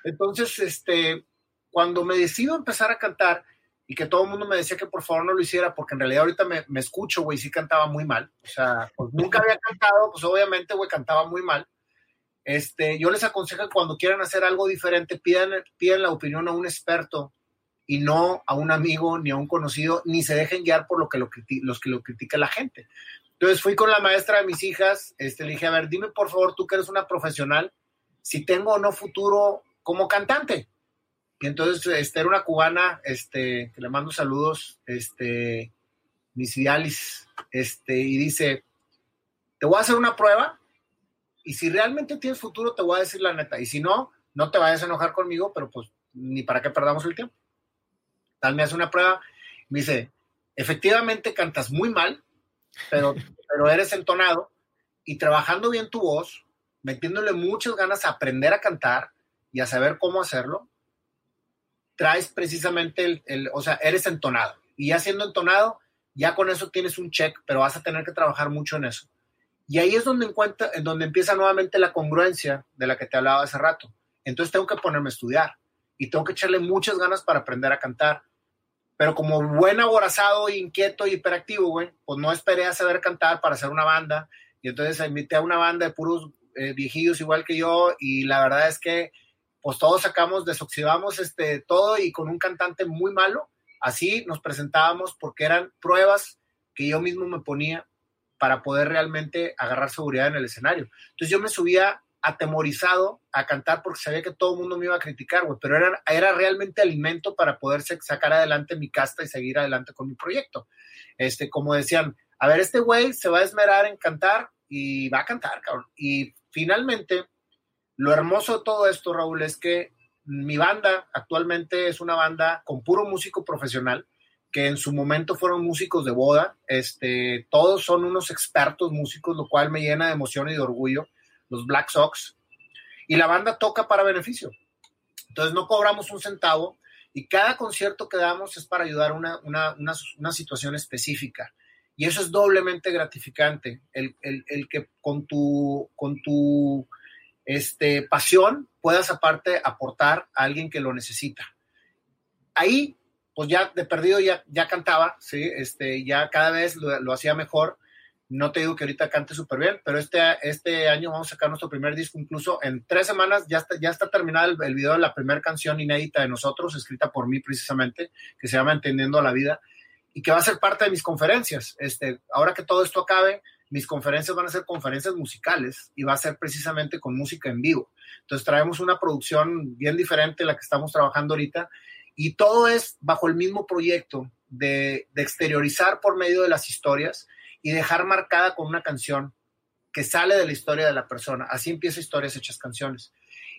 Entonces, este, cuando me decido empezar a cantar, y que todo el mundo me decía que por favor no lo hiciera, porque en realidad ahorita me, me escucho, güey, sí cantaba muy mal. O sea, pues nunca había cantado, pues obviamente, güey, cantaba muy mal. Este, yo les aconsejo que cuando quieran hacer algo diferente, pidan, pidan la opinión a un experto y no a un amigo ni a un conocido, ni se dejen guiar por lo que lo los que lo critica la gente. Entonces fui con la maestra de mis hijas, este, le dije, a ver, dime por favor, tú que eres una profesional, si tengo o no futuro como cantante. Y entonces, este, era una cubana, este, que le mando saludos, este, Miss Vialis, este, y dice, te voy a hacer una prueba, y si realmente tienes futuro, te voy a decir la neta, y si no, no te vayas a enojar conmigo, pero pues, ni para qué perdamos el tiempo. Tal me hace una prueba, me dice, efectivamente cantas muy mal, pero, [laughs] pero eres entonado, y trabajando bien tu voz, metiéndole muchas ganas a aprender a cantar y a saber cómo hacerlo, traes precisamente el, o sea, eres entonado. Y ya siendo entonado, ya con eso tienes un check, pero vas a tener que trabajar mucho en eso. Y ahí es donde, encuentra, en donde empieza nuevamente la congruencia de la que te hablaba hace rato. Entonces tengo que ponerme a estudiar y tengo que echarle muchas ganas para aprender a cantar. Pero como buen aborazado, inquieto y hiperactivo, güey, pues no esperé a saber cantar para hacer una banda. Y entonces invité a una banda de puros eh, viejillos igual que yo y la verdad es que pues todos sacamos, desoxidamos este, todo y con un cantante muy malo, así nos presentábamos porque eran pruebas que yo mismo me ponía para poder realmente agarrar seguridad en el escenario. Entonces yo me subía atemorizado a cantar porque sabía que todo el mundo me iba a criticar, pero era, era realmente alimento para poder sacar adelante mi casta y seguir adelante con mi proyecto. Este, como decían, a ver, este güey se va a esmerar en cantar y va a cantar, cabrón. Y finalmente lo hermoso de todo esto, Raúl, es que mi banda actualmente es una banda con puro músico profesional, que en su momento fueron músicos de boda. Este, todos son unos expertos músicos, lo cual me llena de emoción y de orgullo, los Black Sox. Y la banda toca para beneficio. Entonces no cobramos un centavo y cada concierto que damos es para ayudar a una, una, una, situación específica. Y eso es doblemente gratificante, el, el, el que con tu, con tu este, pasión puedas aparte aportar a alguien que lo necesita. Ahí, pues ya de perdido ya, ya cantaba, ¿sí? Este, ya cada vez lo, hacía mejor. No te digo que ahorita cante súper bien, pero este, este año vamos a sacar nuestro primer disco. Incluso en tres semanas ya está, ya está terminado el, video de la primera canción inédita de nosotros, escrita por mí precisamente, que se llama Entendiendo la Vida y que va a ser parte de mis conferencias. Este, ahora que todo esto acabe, mis conferencias van a ser conferencias musicales y va a ser precisamente con música en vivo. Entonces traemos una producción bien diferente a la que estamos trabajando ahorita y todo es bajo el mismo proyecto de, exteriorizar por medio de las historias y dejar marcada con una canción que sale de la historia de la persona. Así empieza historias hechas canciones.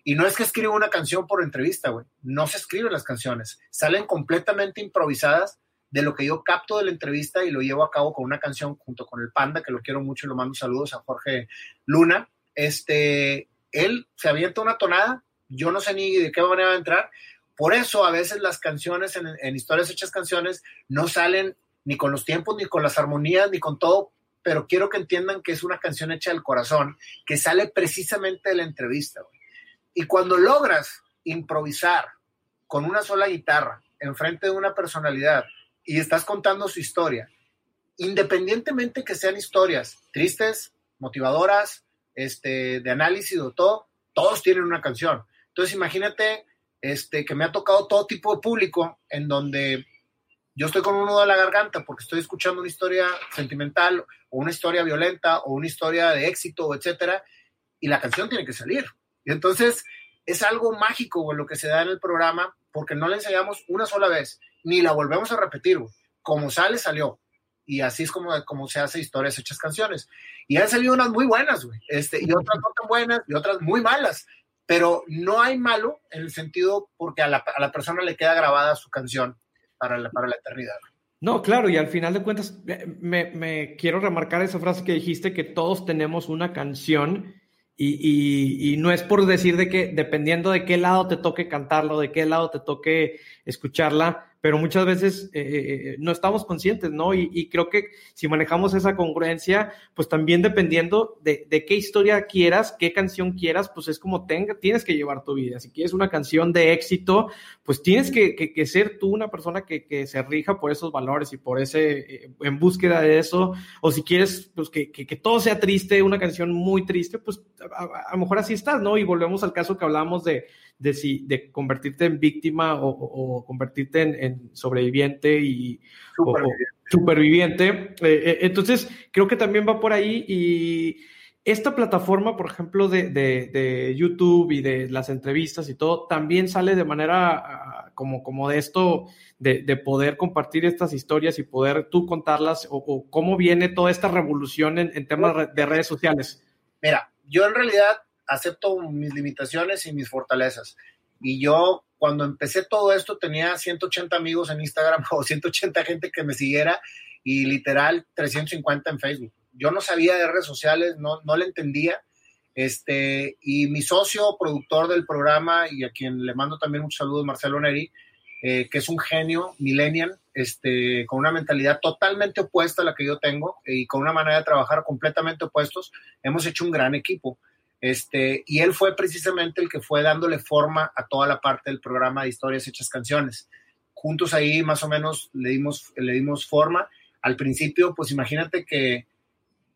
Y no es que escriba una canción por entrevista, güey. No se escriben las canciones. Salen completamente improvisadas de lo que yo capto de la entrevista y lo llevo a cabo con una canción junto con el Panda, que lo quiero mucho y lo mando saludos a Jorge Luna. Este, él se avienta una tonada, yo no sé ni de qué manera va a entrar. Por eso a veces las canciones en, historias hechas canciones no salen ni con los tiempos, ni con las armonías, ni con todo, pero quiero que entiendan que es una canción hecha del corazón, que sale precisamente de la entrevista. Y cuando logras improvisar con una sola guitarra enfrente de una personalidad y estás contando su historia independientemente que sean historias tristes, motivadoras, este, de análisis o todo, todos tienen una canción. Entonces imagínate este, que me ha tocado todo tipo de público en donde yo estoy con un nudo de la garganta porque estoy escuchando una historia sentimental o una historia violenta o una historia de éxito, etcétera, y la canción tiene que salir. Y entonces es algo mágico lo que se da en el programa porque no la ensayamos una sola vez, ni la volvemos a repetir. Como sale, salió. Y así es como, como se hace historias hechas canciones. Y han salido unas muy buenas, güey. Este, y otras no tan buenas y otras muy malas. Pero no hay malo en el sentido porque a la, a la persona le queda grabada su canción para la, para la eternidad. No, claro, y al final de cuentas, me, me, quiero remarcar esa frase que dijiste, que todos tenemos una canción y, y, y, no es por decir de que dependiendo de qué lado te toque cantarlo, de qué lado te toque escucharla, pero muchas veces eh, eh, eh, no estamos conscientes, ¿no? Y, creo que si manejamos esa congruencia, pues también dependiendo de, qué historia quieras, qué canción quieras, pues es como tenga, tienes que llevar tu vida. Si quieres una canción de éxito, pues tienes que, ser tú una persona que, se rija por esos valores y por ese, en búsqueda de eso. O si quieres, pues que, todo sea triste, una canción muy triste, pues a, a lo mejor así estás, ¿no? Y volvemos al caso que hablamos de de, si, de convertirte en víctima o, convertirte en, sobreviviente y superviviente. Eh, eh, entonces, creo que también va por ahí y esta plataforma, por ejemplo, de, de, YouTube y de las entrevistas y todo, también sale de manera ah, como, como de esto, de, poder compartir estas historias y poder tú contarlas o, cómo viene toda esta revolución en, en temas de redes sociales. Mira, yo en realidad acepto mis limitaciones y mis fortalezas. Y yo cuando empecé todo esto tenía 180 amigos en Instagram [laughs] o 180 gente que me siguiera y literal 350 en Facebook. Yo no sabía de redes sociales, no, no le entendía. Este, y mi socio, productor del programa y a quien le mando también muchos saludos, Marcelo Neri, eh, que es un genio millennial, este, con una mentalidad totalmente opuesta a la que yo tengo y con una manera de trabajar completamente opuestos, hemos hecho un gran equipo. Este, y él fue precisamente el que fue dándole forma a toda la parte del programa de historias hechas canciones. Juntos ahí más o menos le dimos, le dimos forma. Al principio, pues imagínate que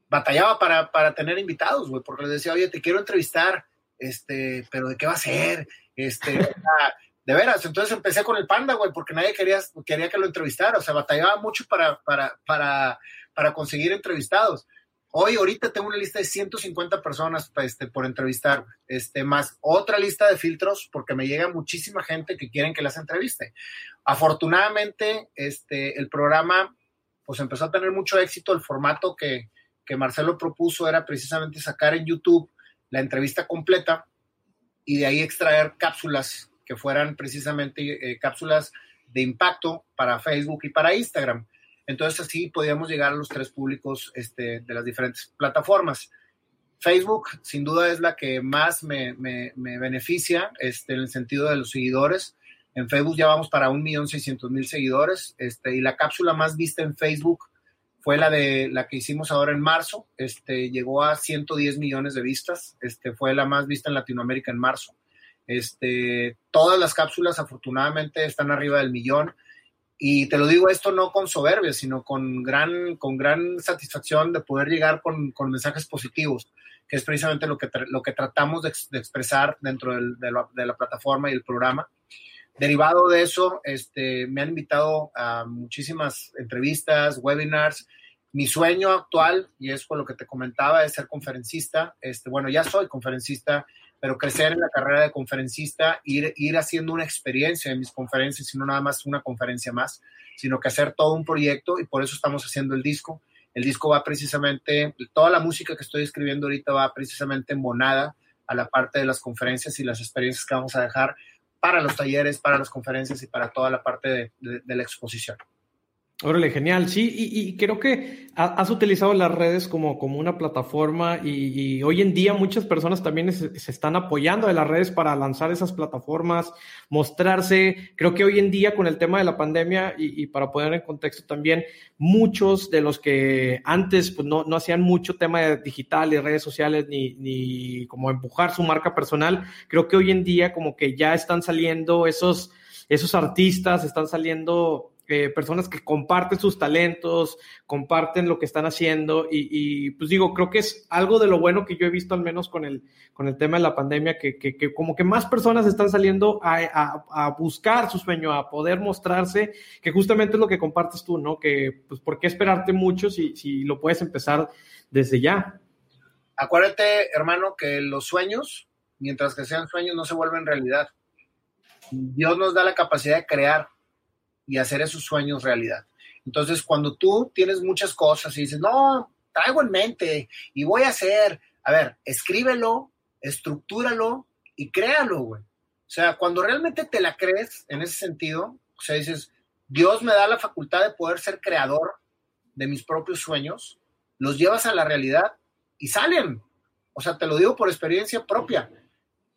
batallaba para, para tener invitados, güey, porque le decía, oye, te quiero entrevistar, este, pero ¿de qué va a ser? Este, de veras, entonces empecé con el panda, güey, porque nadie quería, quería que lo entrevistara, o sea, batallaba mucho para, para, para, para conseguir entrevistados. Hoy, ahorita tengo una lista de 150 personas este, por entrevistar, este, más otra lista de filtros, porque me llega muchísima gente que quieren que las entreviste. Afortunadamente, este, el programa pues empezó a tener mucho éxito. El formato que, que Marcelo propuso era precisamente sacar en YouTube la entrevista completa y de ahí extraer cápsulas que fueran precisamente eh, cápsulas de impacto para Facebook y para Instagram. Entonces así podíamos llegar a los tres públicos este, de las diferentes plataformas. Facebook sin duda es la que más me, beneficia este, en el sentido de los seguidores. En Facebook ya vamos para 1.600.000 seguidores este, y la cápsula más vista en Facebook fue la de la que hicimos ahora en marzo. Este, llegó a 110 millones de vistas. Este, fue la más vista en Latinoamérica en marzo. Todas las cápsulas afortunadamente están arriba del millón. Y te lo digo esto no con soberbia, sino con gran, con gran satisfacción de poder llegar con, con mensajes positivos, que es precisamente lo que, lo que tratamos de, expresar dentro del, de, la, de, la, plataforma y el programa. Derivado de eso, este, me han invitado a muchísimas entrevistas, webinars. Mi sueño actual, y es por lo que te comentaba, es ser conferencista. Este, bueno, ya soy conferencista pero crecer en la carrera de conferencista, ir, ir haciendo una experiencia en mis conferencias, y no nada más una conferencia más, sino que hacer todo un proyecto y por eso estamos haciendo el disco. El disco va precisamente, toda la música que estoy escribiendo ahorita va precisamente embonada a la parte de las conferencias y las experiencias que vamos a dejar para los talleres, para las conferencias y para toda la parte de la exposición. Órale, genial. Sí, y, creo que has utilizado las redes como, como una plataforma y, hoy en día muchas personas también se, están apoyando de las redes para lanzar esas plataformas, mostrarse. Creo que hoy en día con el tema de la pandemia y, para poner en contexto también, muchos de los que antes pues, no, no hacían mucho tema de digital y redes sociales ni, ni como empujar su marca personal, creo que hoy en día como que ya están saliendo esos, esos artistas, están saliendo eh, personas que comparten sus talentos, comparten lo que están haciendo y, pues digo, creo que es algo de lo bueno que yo he visto al menos con el, con el tema de la pandemia, que, que, como que más personas están saliendo a, a, buscar su sueño, a poder mostrarse, que justamente es lo que compartes tú, ¿no? Que pues por qué esperarte mucho si, si lo puedes empezar desde ya. Acuérdate, hermano, que los sueños, mientras que sean sueños, no se vuelven realidad. Dios nos da la capacidad de crear y hacer esos sueños realidad. Entonces, cuando tú tienes muchas cosas y dices, no, traigo en mente y voy a hacer, a ver, escríbelo, estructúralo y créalo, güey. O sea, cuando realmente te la crees en ese sentido, o sea, dices, Dios me da la facultad de poder ser creador de mis propios sueños, los llevas a la realidad y salen. O sea, te lo digo por experiencia propia.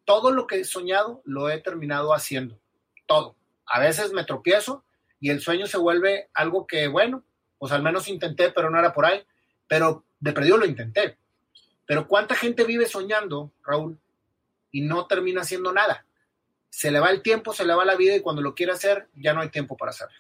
Todo lo que he soñado lo he terminado haciendo. Todo. A veces me tropiezo, y el sueño se vuelve algo que, bueno, pues al menos intenté, pero no era por ahí, pero de perdido lo intenté. Pero ¿cuánta gente vive soñando, Raúl, y no termina haciendo nada? Se le va el tiempo, se le va la vida y cuando lo quiere hacer, ya no hay tiempo para hacerlo.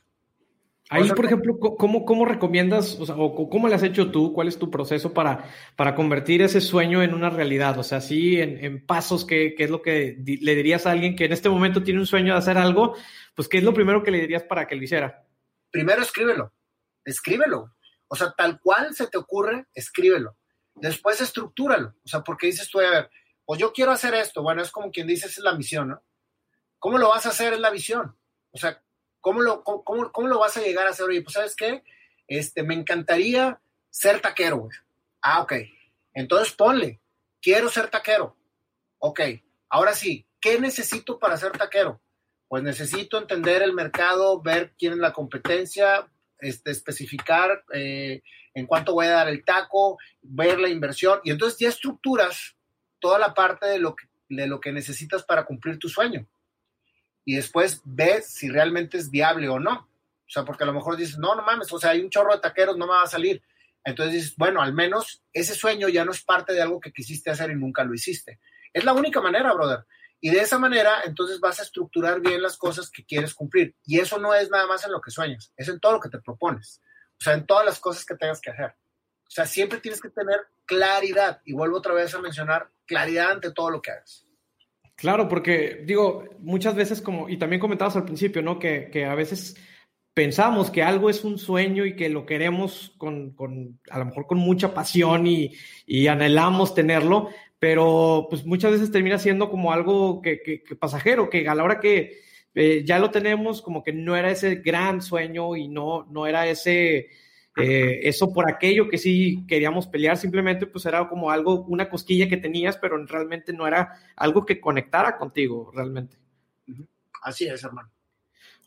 Ahí, por ejemplo, ¿cómo, cómo recomiendas, o, sea, o cómo le has hecho tú? ¿Cuál es tu proceso para, para convertir ese sueño en una realidad? O sea, sí, en, en pasos, ¿qué, ¿qué, es lo que le dirías a alguien que en este momento tiene un sueño de hacer algo? Pues, ¿qué es lo primero que le dirías para que lo hiciera? Primero, escríbelo. Escríbelo. O sea, tal cual se te ocurre, escríbelo. Después, estructúralo. O sea, porque dices tú, a ver, pues yo quiero hacer esto. Bueno, es como quien dice, es la misión, ¿no? ¿Cómo lo vas a hacer? Es la visión. O sea, ¿Cómo lo, cómo, cómo lo vas a llegar a hacer? Oye, pues sabes qué, este, me encantaría ser taquero. Ah, ok. Entonces ponle, quiero ser taquero. Ok, ahora sí, ¿qué necesito para ser taquero? Pues necesito entender el mercado, ver quién es la competencia, este, especificar eh, en cuánto voy a dar el taco, ver la inversión, y entonces ya estructuras toda la parte de lo que, de lo que necesitas para cumplir tu sueño y después ves si realmente es viable o no. O sea, porque a lo mejor dices, no, no mames, o sea, hay un chorro de taqueros, no me va a salir. Entonces dices, bueno, al menos ese sueño ya no es parte de algo que quisiste hacer y nunca lo hiciste. Es la única manera, brother. Y de esa manera, entonces vas a estructurar bien las cosas que quieres cumplir. Y eso no es nada más en lo que sueñas, es en todo lo que te propones. O sea, en todas las cosas que tengas que hacer. O sea, siempre tienes que tener claridad. Y vuelvo otra vez a mencionar claridad ante todo lo que hagas. Claro, porque digo, muchas veces como, y también comentabas al principio, ¿no? Que, que a veces pensamos que algo es un sueño y que lo queremos con, con a lo mejor con mucha pasión y, y, anhelamos tenerlo, pero pues muchas veces termina siendo como algo que, que, que pasajero, que a la hora que eh, ya lo tenemos, como que no era ese gran sueño y no, no era ese, eh, eso por aquello que sí queríamos pelear, simplemente pues era como algo, una cosquilla que tenías, pero realmente no era algo que conectara contigo, realmente. Así es, hermano.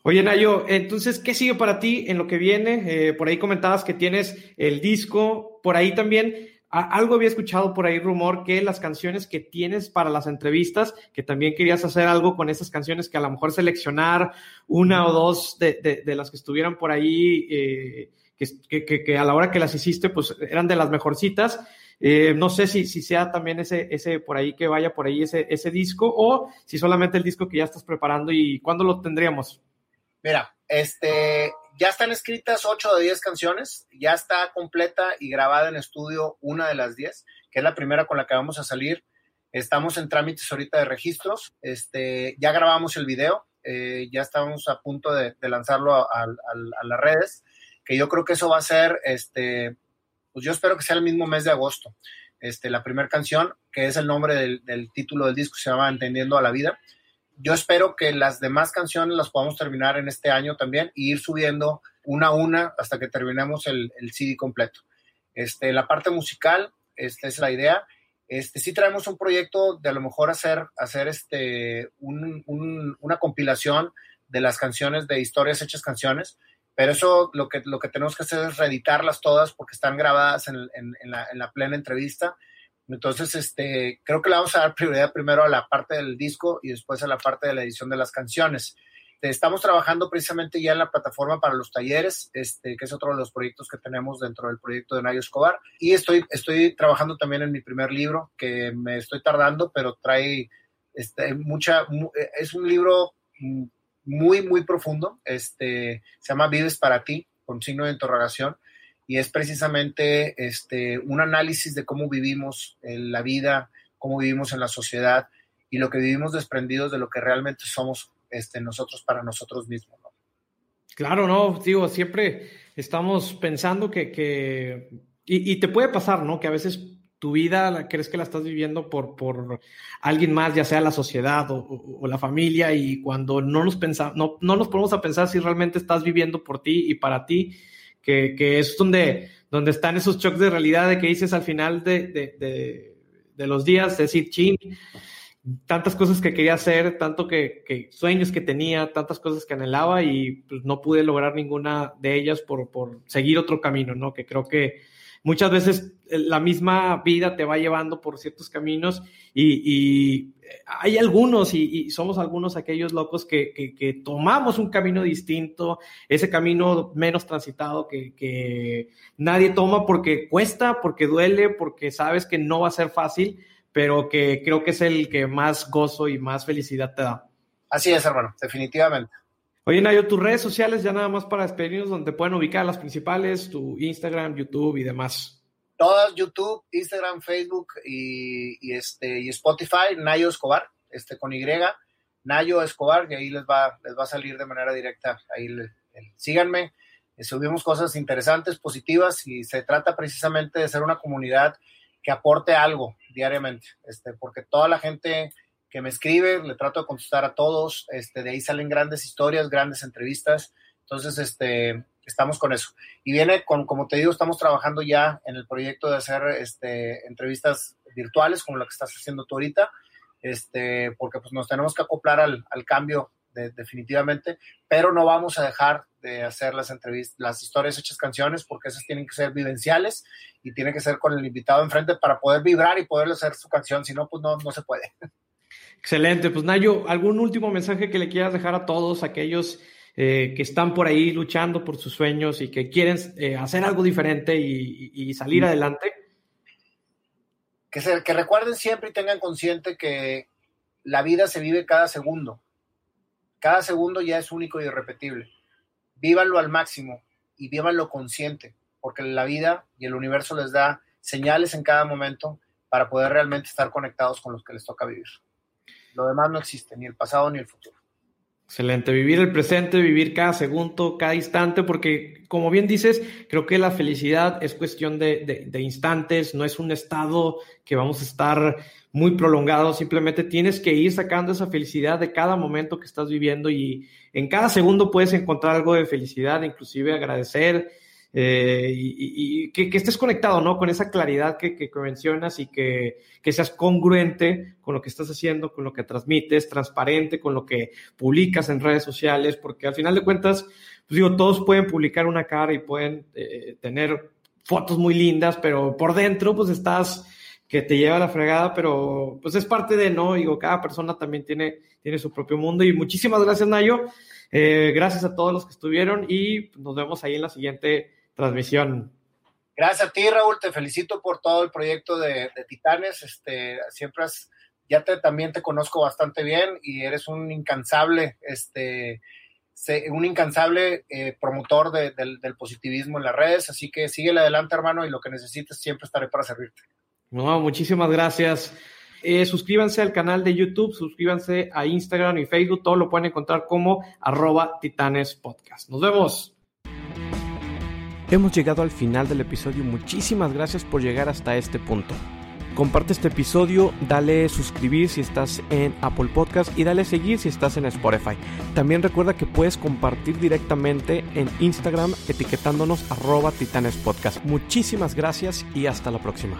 Oye, Nayo, entonces, ¿qué sigue para ti en lo que viene? Eh, por ahí comentabas que tienes el disco, por ahí también, algo había escuchado por ahí rumor que las canciones que tienes para las entrevistas, que también querías hacer algo con esas canciones, que a lo mejor seleccionar una o dos de, de, las que estuvieran por ahí. Eh, que, que, a la hora que las hiciste, pues eran de las mejorcitas. Eh, no sé si, si sea también ese, ese por ahí que vaya por ahí ese, ese disco o si solamente el disco que ya estás preparando y cuándo lo tendríamos. Mira, este, ya están escritas 8 de 10 canciones, ya está completa y grabada en estudio una de las 10, que es la primera con la que vamos a salir. Estamos en trámites ahorita de registros, este, ya grabamos el video, eh, ya estamos a punto de, lanzarlo a, a las redes que yo creo que eso va a ser, este, pues yo espero que sea el mismo mes de agosto. Este, la primera canción, que es el nombre del, título del disco, se llama Entendiendo a la Vida. Yo espero que las demás canciones las podamos terminar en este año también y ir subiendo una a una hasta que terminemos el, el CD completo. Este, la parte musical, esta es la idea. Este, sí traemos un proyecto de a lo mejor hacer, hacer este, una compilación de las canciones, de historias hechas canciones, pero eso lo que, lo que tenemos que hacer es reeditarlas todas porque están grabadas en, la, en, la, plena entrevista. Entonces, este, creo que le vamos a dar prioridad primero a la parte del disco y después a la parte de la edición de las canciones. Estamos trabajando precisamente ya en la plataforma para los talleres, este, que es otro de los proyectos que tenemos dentro del proyecto de Nayo Escobar. Y estoy, estoy trabajando también en mi primer libro, que me estoy tardando, pero trae este, mucha, es un libro muy, muy profundo. Este, se llama Vives para ti, con signo de interrogación, y es precisamente este, un análisis de cómo vivimos en la vida, cómo vivimos en la sociedad y lo que vivimos desprendidos de lo que realmente somos este, nosotros para nosotros mismos. Claro, no, digo, siempre estamos pensando que, que y, y, te puede pasar, ¿no? Que a veces tu vida crees que la estás viviendo por, por alguien más, ya sea la sociedad o, la familia, y cuando no nos, pensa, no, no nos ponemos a pensar si realmente estás viviendo por ti y para ti, que, que es donde, donde están esos choques de realidad de que dices al final de, de, de, los días, decir, chin, tantas cosas que quería hacer, tanto que, que, sueños que tenía, tantas cosas que anhelaba y pues, no pude lograr ninguna de ellas por, por seguir otro camino, ¿no? Que creo que muchas veces la misma vida te va llevando por ciertos caminos y, y hay algunos y, y, somos algunos aquellos locos que, que, que, tomamos un camino distinto, ese camino menos transitado que, que nadie toma porque cuesta, porque duele, porque sabes que no va a ser fácil, pero que creo que es el que más gozo y más felicidad te da. Así es, hermano, definitivamente. Oye, Nayo, tus redes sociales ya nada más para despedirnos, donde pueden ubicar las principales, tu Instagram, YouTube y demás. Todas, YouTube, Instagram, Facebook y, este, y Spotify, Nayo Escobar, este, con Y, Nayo Escobar, y ahí les va, les va a salir de manera directa. Ahí le, síganme, eh, subimos cosas interesantes, positivas, y se trata precisamente de ser una comunidad que aporte algo diariamente, este, porque toda la gente que me escribe, le trato de contestar a todos, este, de ahí salen grandes historias, grandes entrevistas, entonces este, estamos con eso. Y viene con, como te digo, estamos trabajando ya en el proyecto de hacer este, entrevistas virtuales, como la que estás haciendo tú ahorita, este, porque pues nos tenemos que acoplar al, cambio de, definitivamente, pero no vamos a dejar de hacer las entrevistas, las historias hechas canciones, porque esas tienen que ser vivenciales y tienen que ser con el invitado enfrente para poder vibrar y poder hacer su canción, si no, pues no, no se puede. Excelente. Pues Nayo, ¿algún último mensaje que le quieras dejar a todos aquellos eh, que están por ahí luchando por sus sueños y que quieren eh, hacer algo diferente y, y salir adelante? Que, se, que recuerden siempre y tengan consciente que la vida se vive cada segundo. Cada segundo ya es único y irrepetible. Vívanlo al máximo y vívanlo consciente, porque la vida y el universo les da señales en cada momento para poder realmente estar conectados con los que les toca vivir. Lo demás no existe, ni el pasado ni el futuro. Excelente, vivir el presente, vivir cada segundo, cada instante, porque como bien dices, creo que la felicidad es cuestión de, de, instantes, no es un estado que vamos a estar muy prolongado, simplemente tienes que ir sacando esa felicidad de cada momento que estás viviendo y en cada segundo puedes encontrar algo de felicidad, inclusive agradecer, eh, y, que, estés conectado, ¿no? Con esa claridad que, mencionas y que, que, seas congruente con lo que estás haciendo, con lo que transmites, transparente con lo que publicas en redes sociales, porque al final de cuentas, pues digo, todos pueden publicar una cara y pueden eh, tener fotos muy lindas, pero por dentro, pues estás que te lleva a la fregada, pero pues es parte de, ¿no? Digo, cada persona también tiene, tiene su propio mundo y muchísimas gracias, Nayo. Eh, gracias a todos los que estuvieron y nos vemos ahí en la siguiente transmisión. Gracias a ti, Raúl. Te felicito por todo el proyecto de, de Titanes. Este, siempre has, ya te, también te conozco bastante bien y eres un incansable, este, un incansable eh, promotor de, del, del, positivismo en las redes. Así que síguele adelante, hermano, y lo que necesites siempre estaré para servirte. No, muchísimas gracias. Eh, suscríbanse al canal de YouTube, suscríbanse a Instagram y Facebook, todo lo pueden encontrar como arroba Titanes Podcast. Nos vemos. Hemos llegado al final del episodio. Muchísimas gracias por llegar hasta este punto. Comparte este episodio, dale suscribir si estás en Apple Podcast y dale seguir si estás en Spotify. También recuerda que puedes compartir directamente en Instagram etiquetándonos arroba titanespodcast. Muchísimas gracias y hasta la próxima.